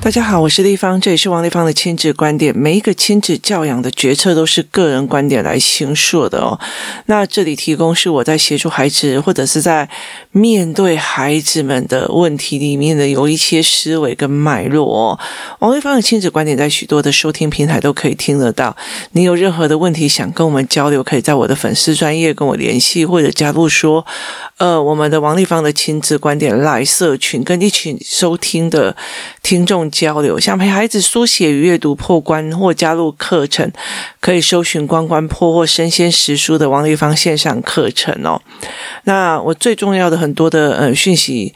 大家好，我是丽芳，这里是王丽芳的亲子观点。每一个亲子教养的决策都是个人观点来形塑的哦。那这里提供是我在协助孩子，或者是在面对孩子们的问题里面的有一些思维跟脉络哦。王丽芳的亲子观点在许多的收听平台都可以听得到。你有任何的问题想跟我们交流，可以在我的粉丝专业跟我联系，或者加入说，呃，我们的王立芳的亲子观点来社群，跟一群收听的听众交流，想陪孩子书写与阅读破关或加入课程，可以搜寻“关关破”或“生鲜识书”的王立芳线上课程哦。那我最重要的很多的呃讯息，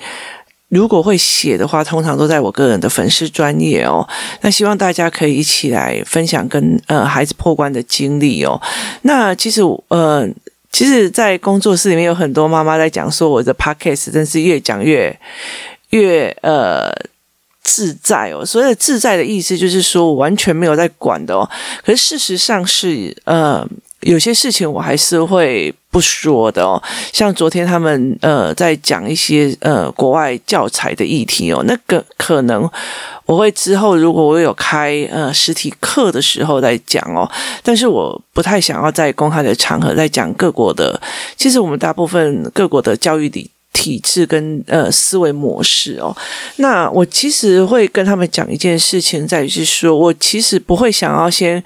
如果会写的话，通常都在我个人的粉丝专业哦。那希望大家可以一起来分享跟呃孩子破关的经历哦。那其实呃，其实，在工作室里面有很多妈妈在讲说，我的 podcast 真是越讲越越呃。自在哦，所谓的自在的意思就是说我完全没有在管的哦。可是事实上是，呃，有些事情我还是会不说的哦。像昨天他们呃在讲一些呃国外教材的议题哦，那个可能我会之后如果我有开呃实体课的时候再讲哦。但是我不太想要在公开的场合再讲各国的。其实我们大部分各国的教育里。体制跟呃思维模式哦，那我其实会跟他们讲一件事情，在于是说，我其实不会想要先，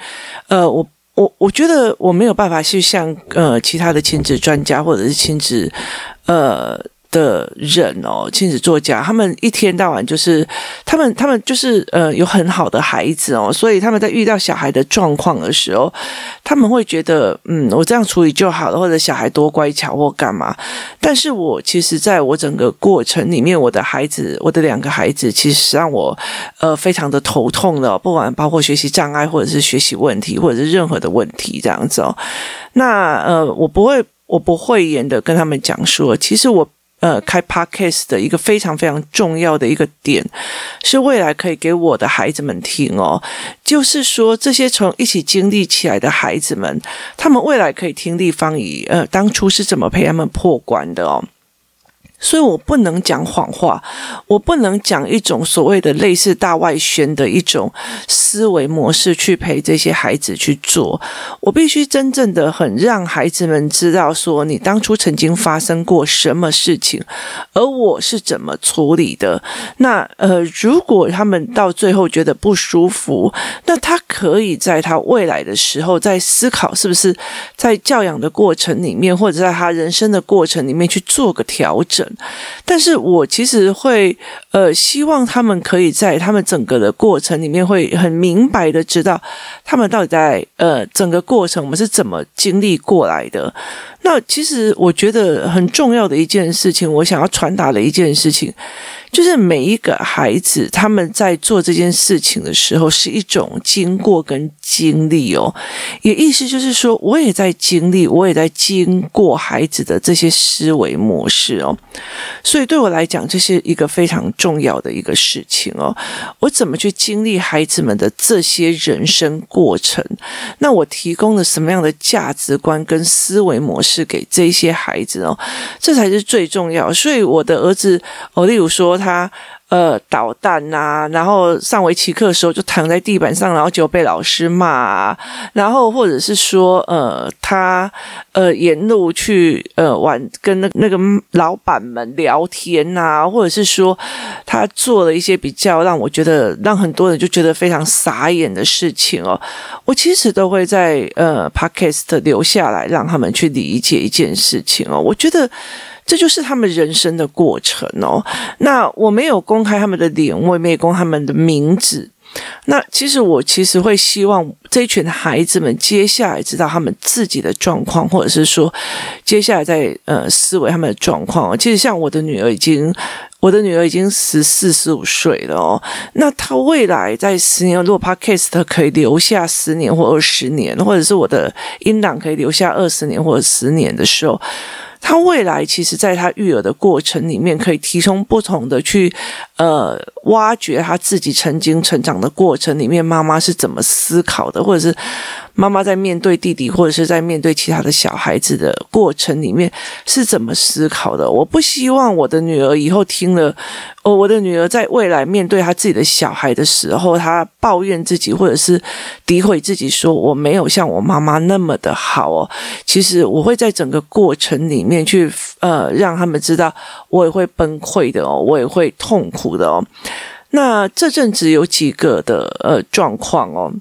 呃，我我我觉得我没有办法去像呃其他的亲子专家或者是亲子呃。的人哦，亲子作家，他们一天到晚就是，他们他们就是呃有很好的孩子哦，所以他们在遇到小孩的状况的时候，他们会觉得嗯，我这样处理就好了，或者小孩多乖巧或干嘛。但是我其实在我整个过程里面，我的孩子，我的两个孩子，其实让我呃非常的头痛的，不管包括学习障碍，或者是学习问题，或者是任何的问题这样子哦。那呃，我不会，我不会严的跟他们讲说，其实我。呃，开 podcast 的一个非常非常重要的一个点，是未来可以给我的孩子们听哦。就是说，这些从一起经历起来的孩子们，他们未来可以听立方以呃，当初是怎么陪他们破关的哦。所以我不能讲谎话，我不能讲一种所谓的类似大外宣的一种思维模式去陪这些孩子去做。我必须真正的很让孩子们知道，说你当初曾经发生过什么事情，而我是怎么处理的。那呃，如果他们到最后觉得不舒服，那他可以在他未来的时候在思考，是不是在教养的过程里面，或者在他人生的过程里面去做个调整。但是我其实会呃希望他们可以在他们整个的过程里面会很明白的知道他们到底在呃整个过程我们是怎么经历过来的。那其实我觉得很重要的一件事情，我想要传达的一件事情。就是每一个孩子，他们在做这件事情的时候，是一种经过跟经历哦。也意思就是说，我也在经历，我也在经过孩子的这些思维模式哦。所以对我来讲，这是一个非常重要的一个事情哦。我怎么去经历孩子们的这些人生过程？那我提供了什么样的价值观跟思维模式是给这些孩子哦？这才是最重要。所以我的儿子哦，例如说他。呃捣蛋呐、啊，然后上围棋课的时候就躺在地板上，然后就被老师骂啊，然后或者是说呃他呃沿路去呃玩跟那那个老板们聊天呐、啊，或者是说他做了一些比较让我觉得让很多人就觉得非常傻眼的事情哦，我其实都会在呃 Podcast 留下来让他们去理解一件事情哦，我觉得。这就是他们人生的过程哦。那我没有公开他们的脸，我也没有公开他们的名字。那其实我其实会希望这一群孩子们接下来知道他们自己的状况，或者是说接下来在呃思维他们的状况。其实像我的女儿已经，我的女儿已经十四十五岁了哦。那她未来在十年，如果 Podcast 可以留下十年或二十年，或者是我的音档可以留下二十年或十年的时候。他未来其实，在他育儿的过程里面，可以提供不同的去呃挖掘他自己曾经成长的过程里面，妈妈是怎么思考的，或者是妈妈在面对弟弟或者是在面对其他的小孩子的过程里面是怎么思考的。我不希望我的女儿以后听了，哦，我的女儿在未来面对她自己的小孩的时候，她抱怨自己或者是诋毁自己，说我没有像我妈妈那么的好哦。其实我会在整个过程里面去，呃，让他们知道我也会崩溃的哦，我也会痛苦的哦。那这阵子有几个的呃状况哦。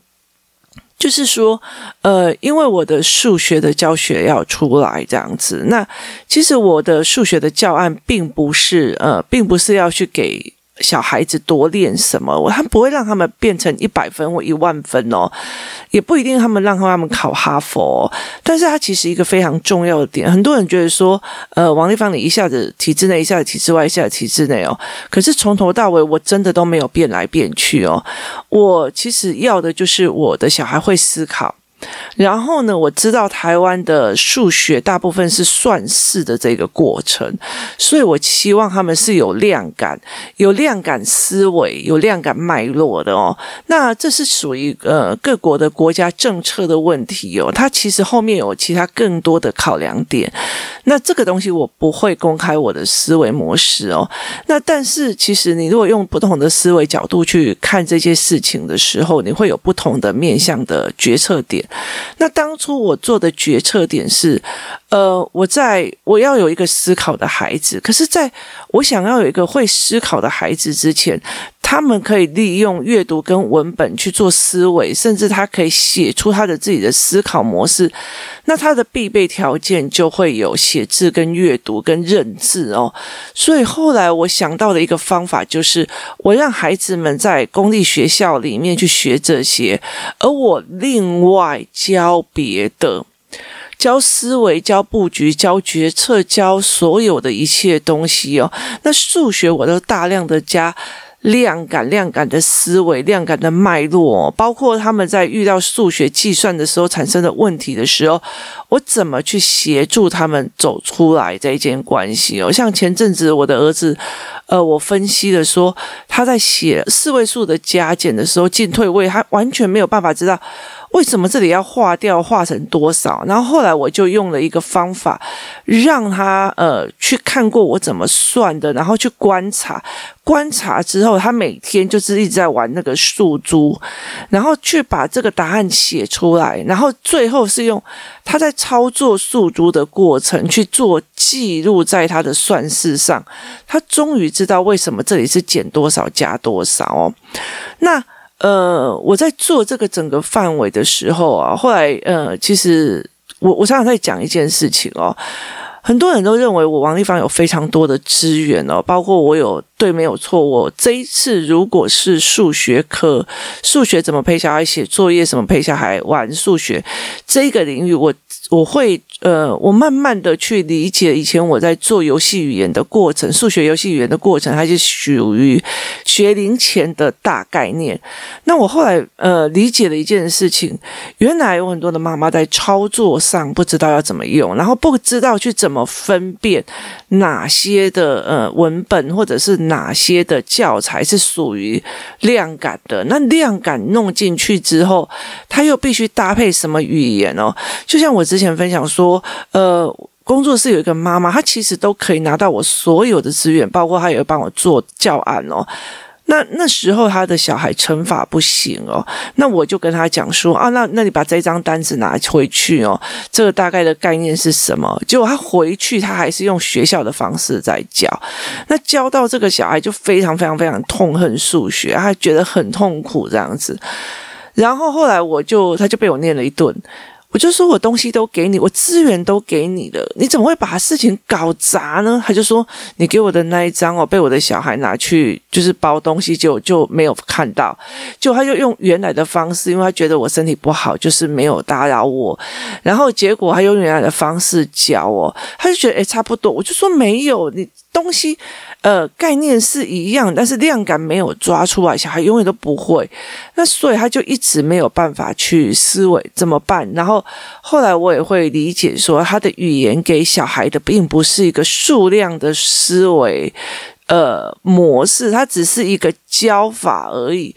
就是说，呃，因为我的数学的教学要出来这样子，那其实我的数学的教案并不是，呃，并不是要去给。小孩子多练什么，我他不会让他们变成一百分或一万分哦，也不一定他们让他们考哈佛哦，但是他其实一个非常重要的点，很多人觉得说，呃，王丽芳你一下子体制内，一下子体制外，一下子体制内哦，可是从头到尾我真的都没有变来变去哦，我其实要的就是我的小孩会思考。然后呢，我知道台湾的数学大部分是算式的这个过程，所以我希望他们是有量感、有量感思维、有量感脉络的哦。那这是属于呃各国的国家政策的问题哦，它其实后面有其他更多的考量点。那这个东西我不会公开我的思维模式哦。那但是其实你如果用不同的思维角度去看这些事情的时候，你会有不同的面向的决策点。那当初我做的决策点是，呃，我在我要有一个思考的孩子，可是在我想要有一个会思考的孩子之前，他们可以利用阅读跟文本去做思维，甚至他可以写出他的自己的思考模式。那他的必备条件就会有写字跟阅读跟认字哦。所以后来我想到的一个方法就是，我让孩子们在公立学校里面去学这些，而我另外教别的，教思维、教布局、教决策、教所有的一切东西哦。那数学我都大量的加。量感、量感的思维、量感的脉络，包括他们在遇到数学计算的时候产生的问题的时候，我怎么去协助他们走出来这一件关系哦？像前阵子我的儿子，呃，我分析的说他在写四位数的加减的时候进退位，他完全没有办法知道。为什么这里要划掉，划成多少？然后后来我就用了一个方法，让他呃去看过我怎么算的，然后去观察，观察之后，他每天就是一直在玩那个数珠，然后去把这个答案写出来，然后最后是用他在操作数珠的过程去做记录在他的算式上，他终于知道为什么这里是减多少加多少哦，那。呃，我在做这个整个范围的时候啊，后来呃，其实我我常常在讲一件事情哦，很多人都认为我王丽芳有非常多的资源哦，包括我有对没有错，我这一次如果是数学课，数学怎么陪小孩写作业，怎么陪小孩玩数学这个领域，我我会。呃，我慢慢的去理解以前我在做游戏语言的过程，数学游戏语言的过程，它是属于学龄前的大概念。那我后来呃理解了一件事情，原来有很多的妈妈在操作上不知道要怎么用，然后不知道去怎么分辨哪些的呃文本或者是哪些的教材是属于量感的。那量感弄进去之后，它又必须搭配什么语言哦？就像我之前分享说。说呃，工作室有一个妈妈，她其实都可以拿到我所有的资源，包括她也会帮我做教案哦。那那时候她的小孩乘法不行哦，那我就跟她讲说啊，那那你把这张单子拿回去哦，这个大概的概念是什么？结果她回去，她还是用学校的方式在教，那教到这个小孩就非常非常非常痛恨数学，他觉得很痛苦这样子。然后后来我就，他就被我念了一顿。我就说，我东西都给你，我资源都给你了，你怎么会把事情搞砸呢？他就说，你给我的那一张哦，被我的小孩拿去就是包东西，就就没有看到，就他就用原来的方式，因为他觉得我身体不好，就是没有打扰我，然后结果他用原来的方式教我，他就觉得诶，差不多，我就说没有你。东西，呃，概念是一样，但是量感没有抓出来，小孩永远都不会。那所以他就一直没有办法去思维怎么办。然后后来我也会理解说，他的语言给小孩的并不是一个数量的思维，呃，模式，它只是一个教法而已。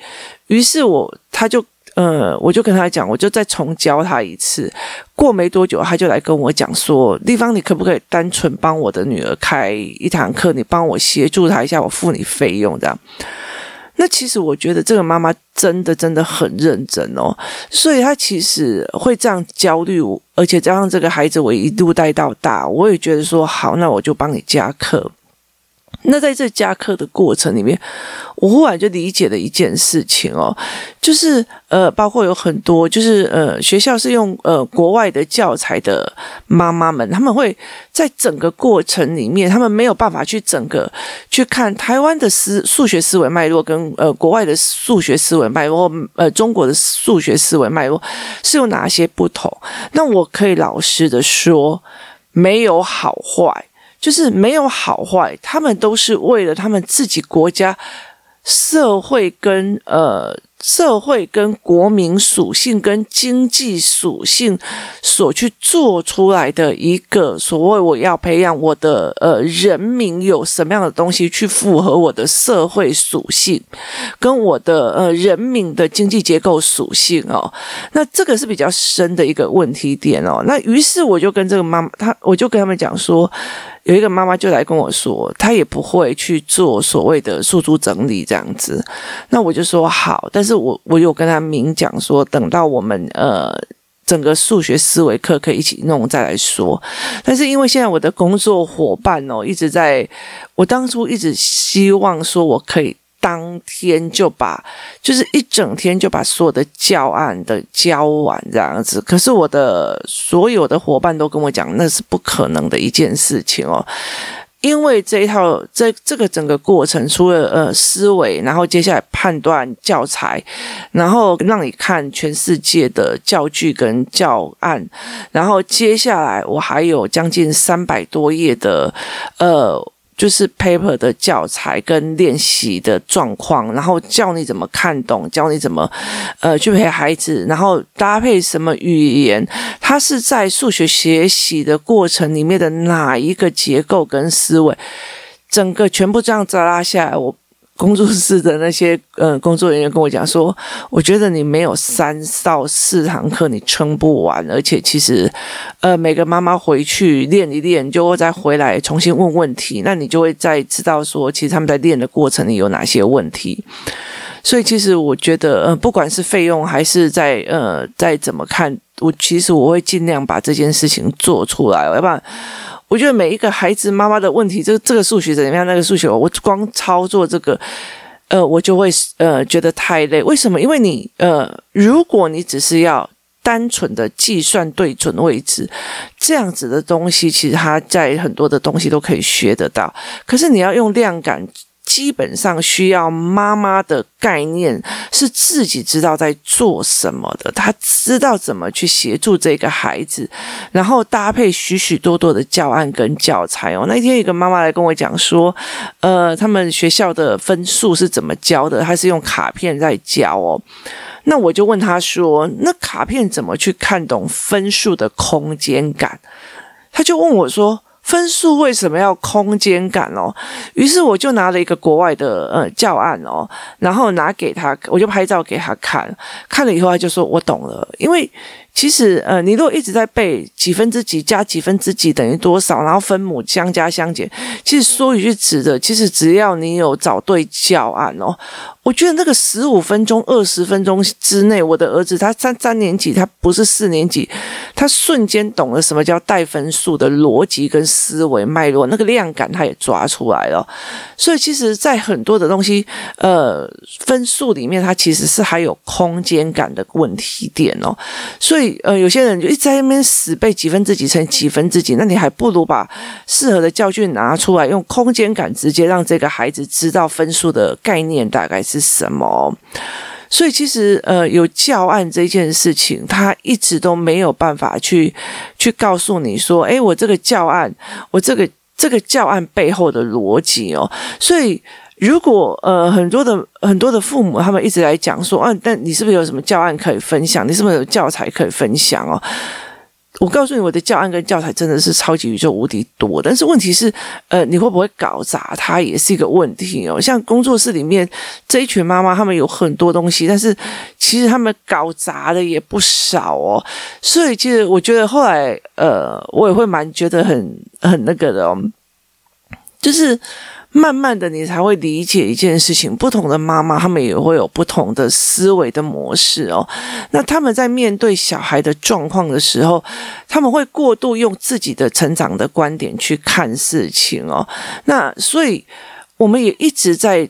于是我他就。呃，我就跟他讲，我就再重教他一次。过没多久，他就来跟我讲说：“丽芳，你可不可以单纯帮我的女儿开一堂课？你帮我协助她一下，我付你费用这样。”那其实我觉得这个妈妈真的真的很认真哦，所以她其实会这样焦虑，而且加上这个孩子我一路带到大，我也觉得说好，那我就帮你加课。那在这加课的过程里面，我忽然就理解了一件事情哦，就是呃，包括有很多就是呃，学校是用呃国外的教材的妈妈们，他们会在整个过程里面，他们没有办法去整个去看台湾的思数学思维脉络跟呃国外的数学思维脉络，呃中国的数学思维脉络是有哪些不同？那我可以老实的说，没有好坏。就是没有好坏，他们都是为了他们自己国家社会跟呃社会跟国民属性跟经济属性所去做出来的一个所谓我要培养我的呃人民有什么样的东西去符合我的社会属性跟我的呃人民的经济结构属性哦，那这个是比较深的一个问题点哦。那于是我就跟这个妈妈，他我就跟他们讲说。有一个妈妈就来跟我说，她也不会去做所谓的诉诸整理这样子，那我就说好，但是我我有跟她明讲说，等到我们呃整个数学思维课可以一起弄再来说，但是因为现在我的工作伙伴哦一直在，我当初一直希望说我可以。当天就把，就是一整天就把所有的教案的教完这样子。可是我的所有的伙伴都跟我讲，那是不可能的一件事情哦，因为这一套这这个整个过程，除了呃思维，然后接下来判断教材，然后让你看全世界的教具跟教案，然后接下来我还有将近三百多页的呃。就是 paper 的教材跟练习的状况，然后教你怎么看懂，教你怎么呃去陪孩子，然后搭配什么语言，它是在数学学习的过程里面的哪一个结构跟思维，整个全部这样子拉下来，我。工作室的那些呃工作人员跟我讲说，我觉得你没有三到四堂课你撑不完，而且其实呃每个妈妈回去练一练，就会再回来重新问问题，那你就会再知道说，其实他们在练的过程里有哪些问题。所以其实我觉得呃不管是费用还是在呃再怎么看，我其实我会尽量把这件事情做出来，要不然。我觉得每一个孩子妈妈的问题，这个这个数学怎么样？那个数学，我光操作这个，呃，我就会呃觉得太累。为什么？因为你呃，如果你只是要单纯的计算对准位置，这样子的东西，其实它在很多的东西都可以学得到。可是你要用量感。基本上需要妈妈的概念是自己知道在做什么的，他知道怎么去协助这个孩子，然后搭配许许多多的教案跟教材哦。那天一个妈妈来跟我讲说，呃，他们学校的分数是怎么教的？他是用卡片在教哦。那我就问他说，那卡片怎么去看懂分数的空间感？他就问我说。分数为什么要空间感哦？于是我就拿了一个国外的呃教案哦，然后拿给他，我就拍照给他看，看了以后他就说我懂了，因为。其实，呃，你如果一直在背几分之几加几分之几等于多少，然后分母相加相减，其实说一句直的，其实只要你有找对教案哦，我觉得那个十五分钟、二十分钟之内，我的儿子他三三年级，他不是四年级，他瞬间懂了什么叫带分数的逻辑跟思维脉络，那个量感他也抓出来了。所以，其实，在很多的东西，呃，分数里面，它其实是还有空间感的问题点哦，所以。所以呃，有些人就一直在那边死背几分之几乘几分之几，那你还不如把适合的教具拿出来，用空间感直接让这个孩子知道分数的概念大概是什么。所以其实呃，有教案这件事情，他一直都没有办法去去告诉你说，诶，我这个教案，我这个这个教案背后的逻辑哦，所以。如果呃很多的很多的父母他们一直来讲说，啊，但你是不是有什么教案可以分享？你是不是有教材可以分享哦？我告诉你，我的教案跟教材真的是超级宇宙无敌多，但是问题是，呃，你会不会搞砸它也是一个问题哦。像工作室里面这一群妈妈，她们有很多东西，但是其实她们搞砸的也不少哦。所以其实我觉得后来，呃，我也会蛮觉得很很那个的哦，就是。慢慢的，你才会理解一件事情。不同的妈妈，他们也会有不同的思维的模式哦。那他们在面对小孩的状况的时候，他们会过度用自己的成长的观点去看事情哦。那所以，我们也一直在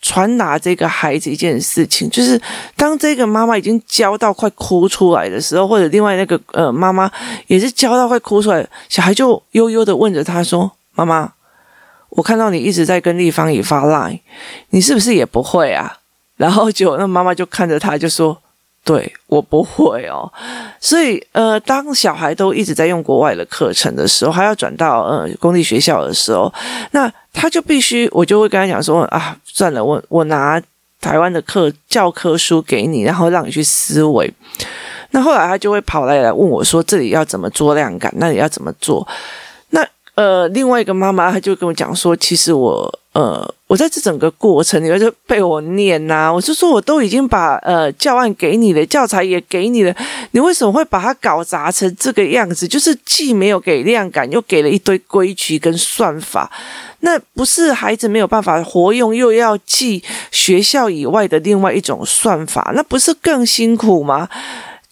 传达这个孩子一件事情，就是当这个妈妈已经教到快哭出来的时候，或者另外那个呃妈妈也是教到快哭出来，小孩就悠悠的问着他说：“妈妈。”我看到你一直在跟立方体发 line，你是不是也不会啊？然后就那妈妈就看着他就说：“对，我不会哦。”所以呃，当小孩都一直在用国外的课程的时候，还要转到呃公立学校的时候，那他就必须我就会跟他讲说：“啊，算了，我我拿台湾的课教科书给你，然后让你去思维。”那后来他就会跑来来问我说：“这里要怎么做量感？那里要怎么做？”呃，另外一个妈妈，她就跟我讲说，其实我，呃，我在这整个过程里面就被我念呐、啊，我就说我都已经把呃教案给你了，教材也给你了，你为什么会把它搞砸成这个样子？就是既没有给量感，又给了一堆规矩跟算法，那不是孩子没有办法活用，又要记学校以外的另外一种算法，那不是更辛苦吗？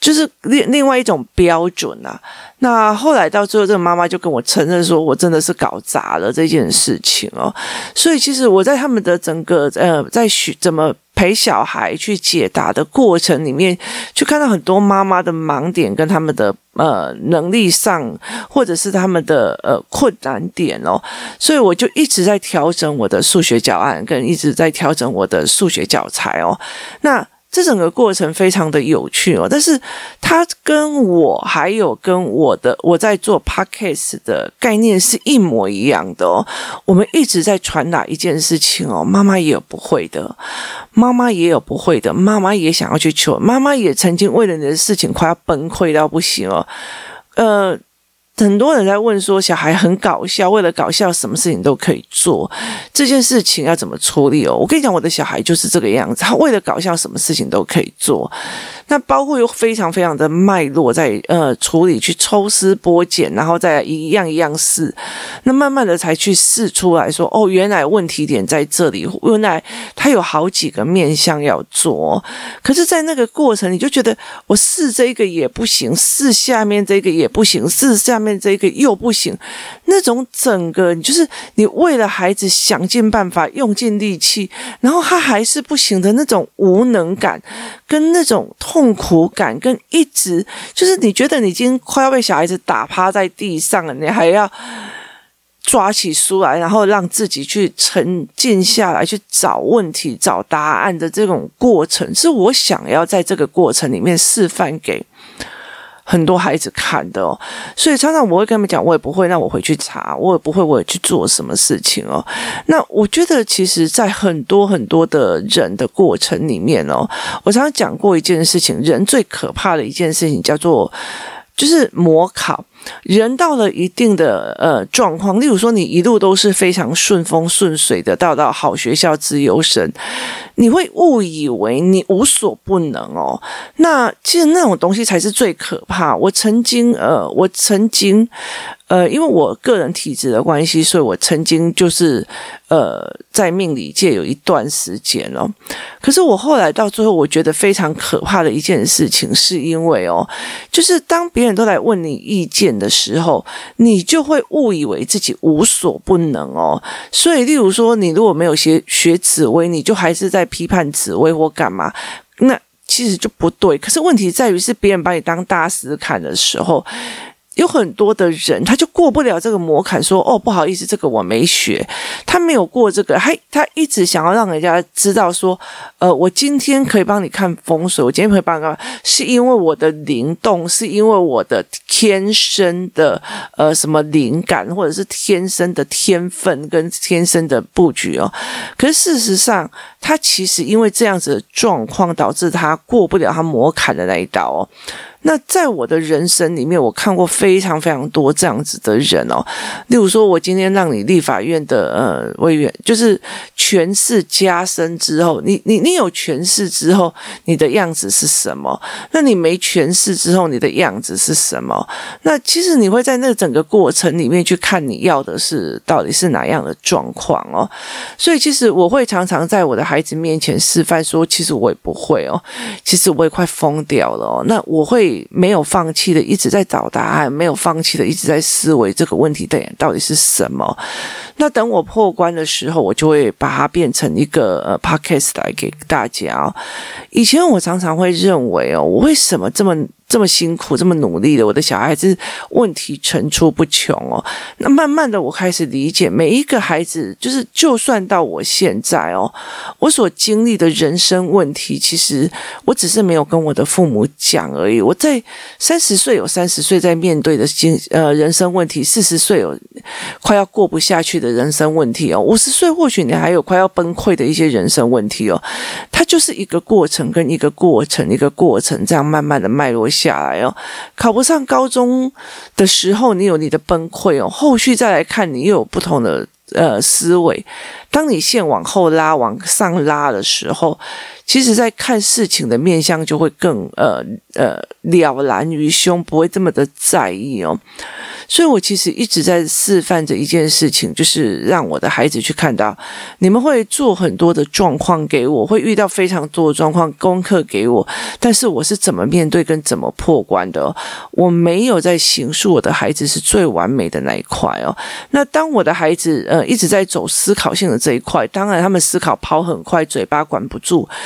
就是另另外一种标准啊。那后来到最后，这个妈妈就跟我承认说，我真的是搞砸了这件事情哦。所以其实我在他们的整个呃，在学怎么陪小孩去解答的过程里面，就看到很多妈妈的盲点跟他们的呃能力上，或者是他们的呃困难点哦。所以我就一直在调整我的数学教案，跟一直在调整我的数学教材哦。那。这整个过程非常的有趣哦，但是它跟我还有跟我的我在做 podcast 的概念是一模一样的哦。我们一直在传达一件事情哦，妈妈也有不会的，妈妈也有不会的，妈妈也想要去求，妈妈也曾经为了你的事情快要崩溃到不行哦，呃。很多人在问说，小孩很搞笑，为了搞笑，什么事情都可以做。这件事情要怎么处理哦？我跟你讲，我的小孩就是这个样子，他为了搞笑，什么事情都可以做。那包括有非常非常的脉络在呃处理，去抽丝剥茧，然后再一样一样试。那慢慢的才去试出来说，哦，原来问题点在这里，原来他有好几个面向要做。可是，在那个过程，你就觉得我试这个也不行，试下面这个也不行，试下面这个又不行。那种整个，就是你为了孩子想尽办法，用尽力气，然后他还是不行的那种无能感，跟那种。痛苦感跟一直就是你觉得你已经快要被小孩子打趴在地上了，你还要抓起书来，然后让自己去沉静下来，去找问题、找答案的这种过程，是我想要在这个过程里面示范给。很多孩子看的哦，所以常常我会跟他们讲，我也不会，那我回去查，我也不会，我也去做什么事情哦。那我觉得，其实，在很多很多的人的过程里面哦，我常常讲过一件事情，人最可怕的一件事情叫做，就是模考。人到了一定的呃状况，例如说你一路都是非常顺风顺水的，到到好学校资优生，你会误以为你无所不能哦。那其实那种东西才是最可怕。我曾经呃，我曾经。呃，因为我个人体质的关系，所以我曾经就是呃，在命理界有一段时间哦。可是我后来到最后，我觉得非常可怕的一件事情，是因为哦，就是当别人都来问你意见的时候，你就会误以为自己无所不能哦。所以，例如说，你如果没有学学紫薇，你就还是在批判紫薇或干嘛，那其实就不对。可是问题在于，是别人把你当大师看的时候。有很多的人，他就过不了这个魔坎，说：“哦，不好意思，这个我没学。”他没有过这个，他他一直想要让人家知道说：“呃，我今天可以帮你看风水，我今天可以帮你看，是因为我的灵动，是因为我的天生的呃什么灵感，或者是天生的天分跟天生的布局哦。”可是事实上，他其实因为这样子的状况，导致他过不了他魔坎的那一道哦。那在我的人生里面，我看过非常非常多这样子的人哦。例如说，我今天让你立法院的呃委员，就是权势加深之后，你你你有权势之后，你的样子是什么？那你没权势之后，你的样子是什么？那其实你会在那整个过程里面去看你要的是到底是哪样的状况哦。所以其实我会常常在我的孩子面前示范说，其实我也不会哦，其实我也快疯掉了哦。那我会没有放弃的一直在找答案，没有放弃的一直在思维这个问题的到底是什么。那等我破关的时候，我就会把它变成一个呃 podcast 来给大家。以前我常常会认为哦，我为什么这么这么辛苦，这么努力的，我的小孩子问题层出不穷哦。那慢慢的，我开始理解，每一个孩子，就是就算到我现在哦，我所经历的人生问题，其实我只是没有跟我的父母讲而已。我在三十岁有三十岁在面对的经呃人生问题，四十岁有快要过不下去的人生问题哦，五十岁或许你还有快要崩溃的一些人生问题哦。它就是一个过程跟一个过程，一个过程这样慢慢的脉络下。来哦，考不上高中的时候，你有你的崩溃哦。后续再来看，你又有不同的呃思维。当你线往后拉、往上拉的时候，其实在看事情的面相就会更呃呃了然于胸，不会这么的在意哦。所以我其实一直在示范着一件事情，就是让我的孩子去看到，你们会做很多的状况给我，会遇到非常多的状况功课给我，但是我是怎么面对跟怎么破关的。我没有在形塑我的孩子是最完美的那一块哦。那当我的孩子呃一直在走思考性的这一块，当然他们思考跑很快，嘴巴管不住，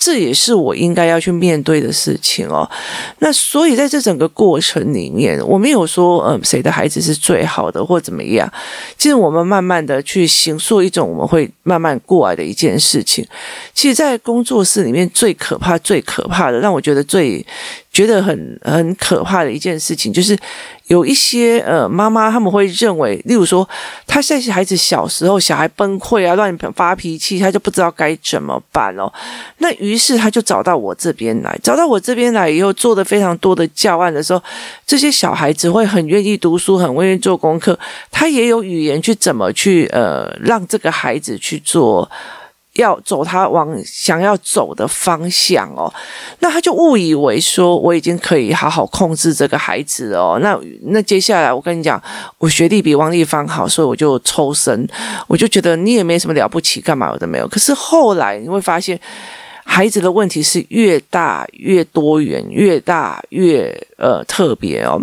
这也是我应该要去面对的事情哦。那所以在这整个过程里面，我没有说呃谁的孩子是最好的或怎么样。其实我们慢慢的去形塑一种我们会慢慢过来的一件事情。其实，在工作室里面最可怕、最可怕的，让我觉得最。觉得很很可怕的一件事情，就是有一些呃妈妈他们会认为，例如说，他现在孩子小时候小孩崩溃啊，乱发脾气，他就不知道该怎么办哦。那于于是他就找到我这边来，找到我这边来以后，做的非常多的教案的时候，这些小孩子会很愿意读书，很愿意做功课，他也有语言去怎么去呃让这个孩子去做。要走他往想要走的方向哦，那他就误以为说我已经可以好好控制这个孩子哦。那那接下来我跟你讲，我学历比王立芳好，所以我就抽身，我就觉得你也没什么了不起，干嘛有的没有。可是后来你会发现，孩子的问题是越大越多元，越大越呃特别哦。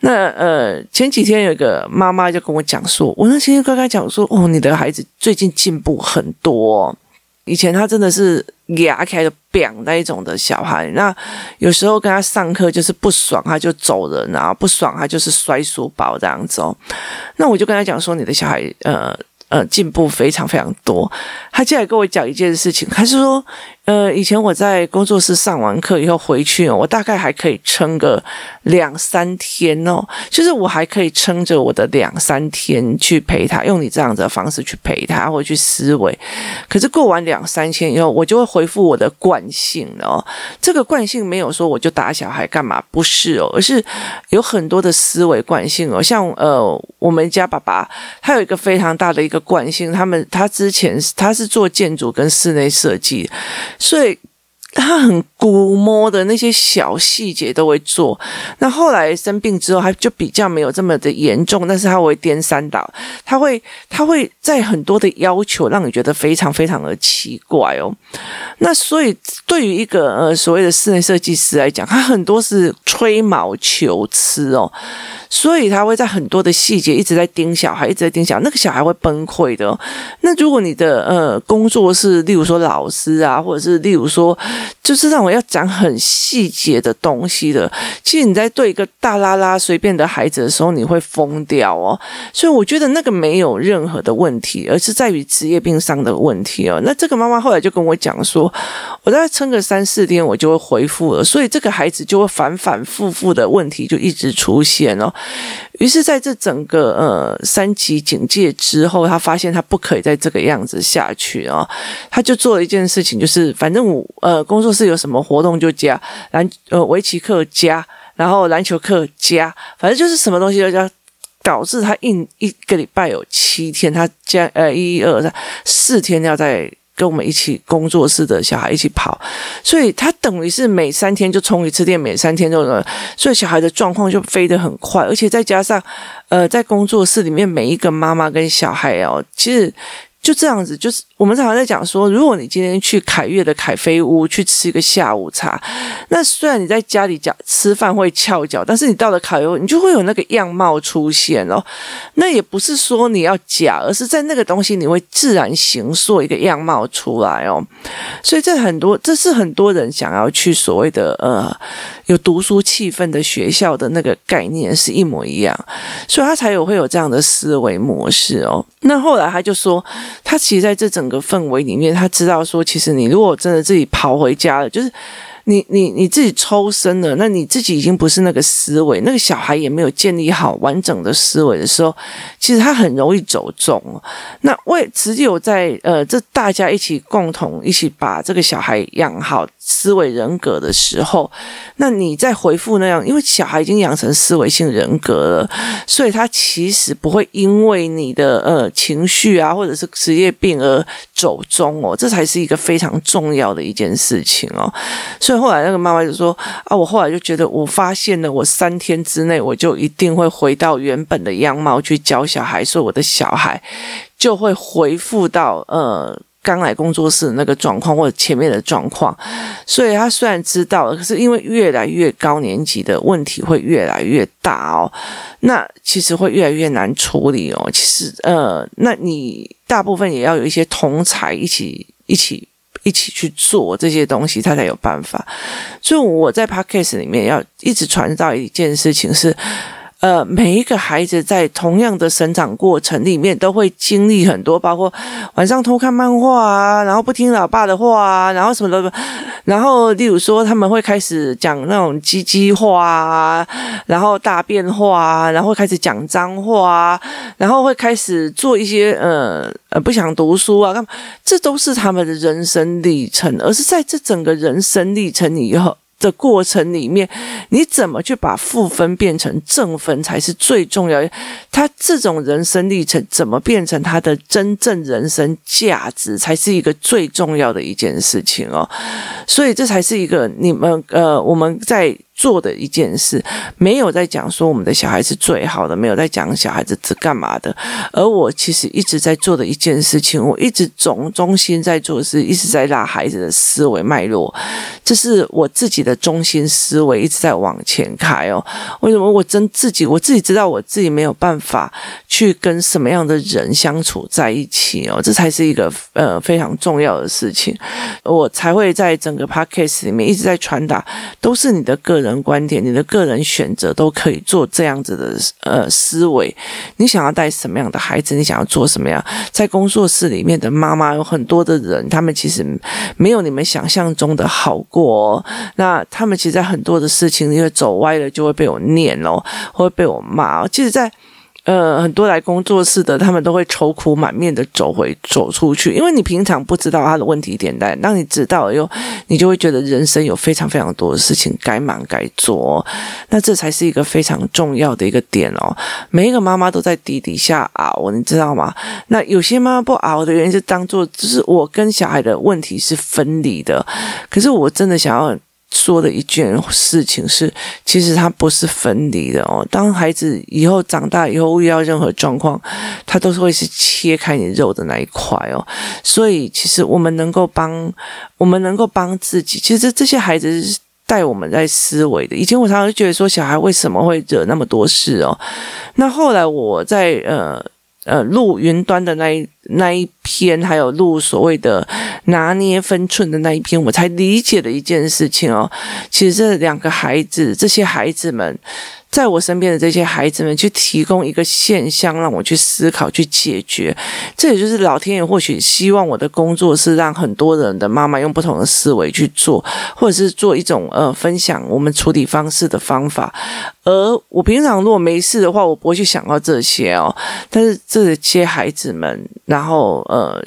那呃前几天有一个妈妈就跟我讲说，我那天刚刚讲说，哦，你的孩子最近进步很多。以前他真的是牙开的扁那一种的小孩，那有时候跟他上课就是不爽他就走人啊，不爽他就是摔书包这样子哦。那我就跟他讲说，你的小孩呃呃进步非常非常多。他进来跟我讲一件事情，他是说。呃，以前我在工作室上完课以后回去，我大概还可以撑个两三天哦，就是我还可以撑着我的两三天去陪他，用你这样子的方式去陪他或去思维。可是过完两三天以后，我就会回复我的惯性哦。这个惯性没有说我就打小孩干嘛，不是哦，而是有很多的思维惯性哦。像呃，我们家爸爸他有一个非常大的一个惯性，他们他之前他是做建筑跟室内设计。所以他很估摸的那些小细节都会做。那后来生病之后，他就比较没有这么的严重，但是他会颠三倒，他会他会在很多的要求，让你觉得非常非常的奇怪哦。那所以对于一个呃所谓的室内设计师来讲，他很多是吹毛求疵哦。所以他会在很多的细节一直在盯小孩，一直在盯小孩，那个小孩会崩溃的哦。那如果你的呃工作是，例如说老师啊，或者是例如说，就是让我要讲很细节的东西的，其实你在对一个大拉拉随便的孩子的时候，你会疯掉哦。所以我觉得那个没有任何的问题，而是在于职业病上的问题哦。那这个妈妈后来就跟我讲说，我大概撑个三四天，我就会恢复了。所以这个孩子就会反反复复的问题就一直出现哦。于是，在这整个呃三级警戒之后，他发现他不可以再这个样子下去哦，他就做了一件事情，就是反正我呃工作室有什么活动就加篮呃围棋课加然后篮球课加，反正就是什么东西都加，导致他一一个礼拜有七天，他加呃一二三四天要在。跟我们一起工作室的小孩一起跑，所以他等于是每三天就充一次电，每三天就，所以小孩的状况就飞得很快，而且再加上，呃，在工作室里面每一个妈妈跟小孩哦，其实。就这样子，就是我们常常在讲说，如果你今天去凯悦的凯菲屋去吃一个下午茶，那虽然你在家里讲吃饭会翘脚，但是你到了凯悦，你就会有那个样貌出现哦。那也不是说你要假，而是在那个东西你会自然形塑一个样貌出来哦。所以这很多，这是很多人想要去所谓的呃有读书气氛的学校的那个概念是一模一样，所以他才有会有这样的思维模式哦。那后来他就说。他其实在这整个氛围里面，他知道说，其实你如果真的自己跑回家了，就是。你你你自己抽身了，那你自己已经不是那个思维，那个小孩也没有建立好完整的思维的时候，其实他很容易走中。那为只有在呃，这大家一起共同一起把这个小孩养好思维人格的时候，那你再回复那样，因为小孩已经养成思维性人格了，所以他其实不会因为你的呃情绪啊，或者是职业病而走中哦，这才是一个非常重要的一件事情哦，所以。后来那个妈妈就说：“啊，我后来就觉得，我发现了，我三天之内我就一定会回到原本的样貌去教小孩，所以我的小孩就会恢复到呃刚来工作室的那个状况或者前面的状况。所以他虽然知道了，可是因为越来越高年级的问题会越来越大哦，那其实会越来越难处理哦。其实呃，那你大部分也要有一些同才一起一起。”一起去做这些东西，他才有办法。所以我在 Podcast 里面要一直传到一件事情是。呃，每一个孩子在同样的生长过程里面，都会经历很多，包括晚上偷看漫画啊，然后不听老爸的话啊，然后什么的，然后例如说他们会开始讲那种鸡鸡话啊，然后大便话啊，然后开始讲脏话啊，然后会开始做一些呃呃不想读书啊，干嘛，这都是他们的人生历程，而是在这整个人生历程以后。的过程里面，你怎么去把负分变成正分才是最重要？他这种人生历程怎么变成他的真正人生价值，才是一个最重要的一件事情哦。所以这才是一个你们呃，我们在。做的一件事，没有在讲说我们的小孩是最好的，没有在讲小孩子是干嘛的。而我其实一直在做的一件事情，我一直总中心在做是，一直在拉孩子的思维脉络，这是我自己的中心思维一直在往前开哦。为什么我真自己我自己知道我自己没有办法去跟什么样的人相处在一起哦，这才是一个呃非常重要的事情，我才会在整个 podcast 里面一直在传达，都是你的个人。观点，你的个人选择都可以做这样子的呃思维。你想要带什么样的孩子？你想要做什么样？在工作室里面的妈妈有很多的人，他们其实没有你们想象中的好过哦。那他们其实，在很多的事情，因为走歪了，就会被我念哦，会被我骂哦。其实，在呃，很多来工作室的，他们都会愁苦满面的走回走出去，因为你平常不知道他的问题点在，当你知道了以后，你就会觉得人生有非常非常多的事情该忙该做，那这才是一个非常重要的一个点哦。每一个妈妈都在底底下熬，你知道吗？那有些妈妈不熬的原因是当做就是我跟小孩的问题是分离的，可是我真的想要。说的一件事情是，其实它不是分离的哦。当孩子以后长大以后遇到任何状况，他都是会是切开你肉的那一块哦。所以，其实我们能够帮，我们能够帮自己。其实这些孩子是带我们在思维的。以前我常常觉得说，小孩为什么会惹那么多事哦？那后来我在呃。呃，录云端的那一那一篇，还有录所谓的拿捏分寸的那一篇，我才理解了一件事情哦。其实这两个孩子，这些孩子们。在我身边的这些孩子们，去提供一个现象，让我去思考、去解决。这也就是老天爷或许希望我的工作是让很多人的妈妈用不同的思维去做，或者是做一种呃分享我们处理方式的方法。而我平常如果没事的话，我不会去想到这些哦。但是这些孩子们，然后呃。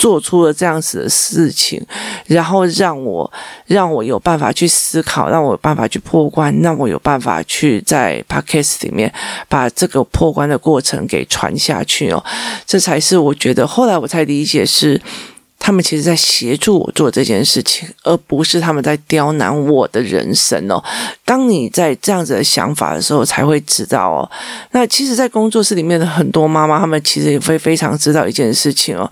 做出了这样子的事情，然后让我让我有办法去思考，让我有办法去破关，让我有办法去在 Podcast 里面把这个破关的过程给传下去哦，这才是我觉得后来我才理解是。他们其实在协助我做这件事情，而不是他们在刁难我的人生哦。当你在这样子的想法的时候，才会知道哦。那其实，在工作室里面的很多妈妈，她们其实也会非常知道一件事情哦。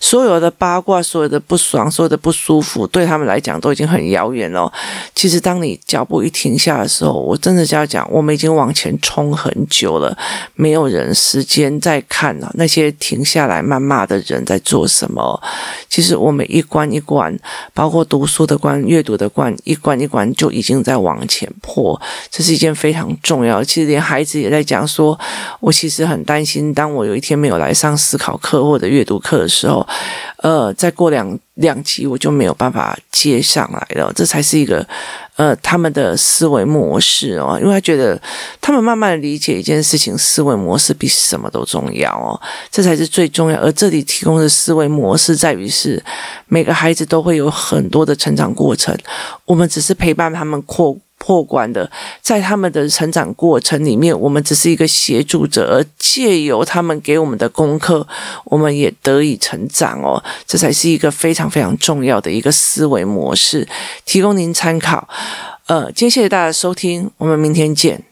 所有的八卦，所有的不爽，所有的不舒服，对他们来讲都已经很遥远了。其实，当你脚步一停下的时候，我真的就要讲，我们已经往前冲很久了，没有人时间在看了那些停下来谩骂的人在做什么。其实我们一关一关，包括读书的关、阅读的关，一关一关就已经在往前破。这是一件非常重要。其实连孩子也在讲说，我其实很担心，当我有一天没有来上思考课或者阅读课的时候，呃，再过两两集我就没有办法接上来了。这才是一个。呃，他们的思维模式哦，因为他觉得他们慢慢理解一件事情，思维模式比什么都重要哦，这才是最重要。而这里提供的思维模式在于是每个孩子都会有很多的成长过程，我们只是陪伴他们过。破关的，在他们的成长过程里面，我们只是一个协助者，而借由他们给我们的功课，我们也得以成长哦。这才是一个非常非常重要的一个思维模式，提供您参考。呃，今天谢谢大家收听，我们明天见。